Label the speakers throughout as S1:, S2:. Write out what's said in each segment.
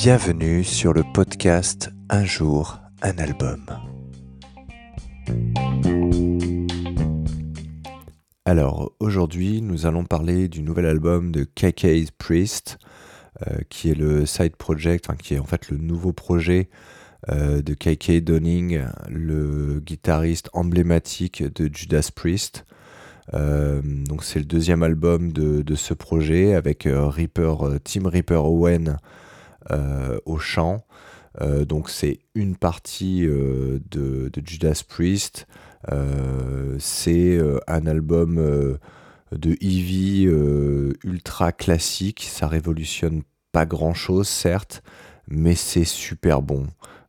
S1: Bienvenue sur le podcast Un jour, un album. Alors aujourd'hui nous allons parler du nouvel album de KK's Priest euh, qui est le side project, qui est en fait le nouveau projet euh, de KK Donning, le guitariste emblématique de Judas Priest. Euh, c'est le deuxième album de, ce projet avec Reaper, Tim Reaper Owen au chant. donc c'est une partie de, de, Judas Priest. c'est un album de euh, ultra classique. Ça révolutionne pas grand chose, certes, mais c'est super bon.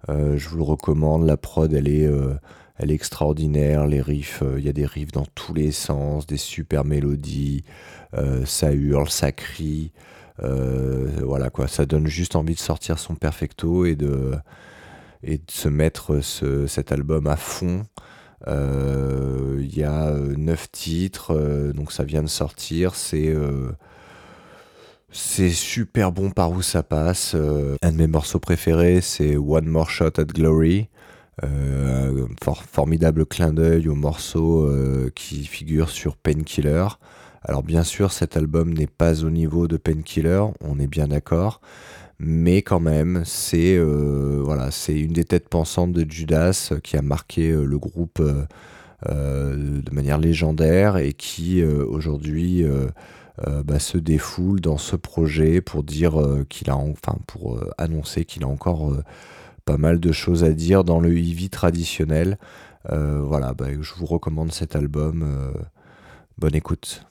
S1: Euh, je vous le recommande. La prod, elle est, euh, elle est extraordinaire. Les riffs, il y a des riffs dans tous les sens, des super mélodies. ça hurle, ça crie. Voilà quoi, ça donne juste envie de sortir son perfecto et de, se mettre cet album à fond. Euh, il y a 9 euh, titres, euh, donc ça vient de sortir. C'est c'est super bon par où ça passe. un de mes morceaux préférés, c'est One More Shot at Glory. formidable clin d'œil au morceau qui figure sur Painkiller. Alors bien sûr, cet album n'est pas au niveau de Painkiller, on est bien d'accord, mais quand même, c'est euh, une des têtes pensantes de Judas qui a marqué euh, le groupe euh, de manière légendaire et qui aujourd'hui bah, se défoule dans ce projet pour dire qu'il a enfin pour annoncer qu'il a encore pas mal de choses à dire dans le heavy traditionnel. voilà, bah, je vous recommande cet album. bonne écoute.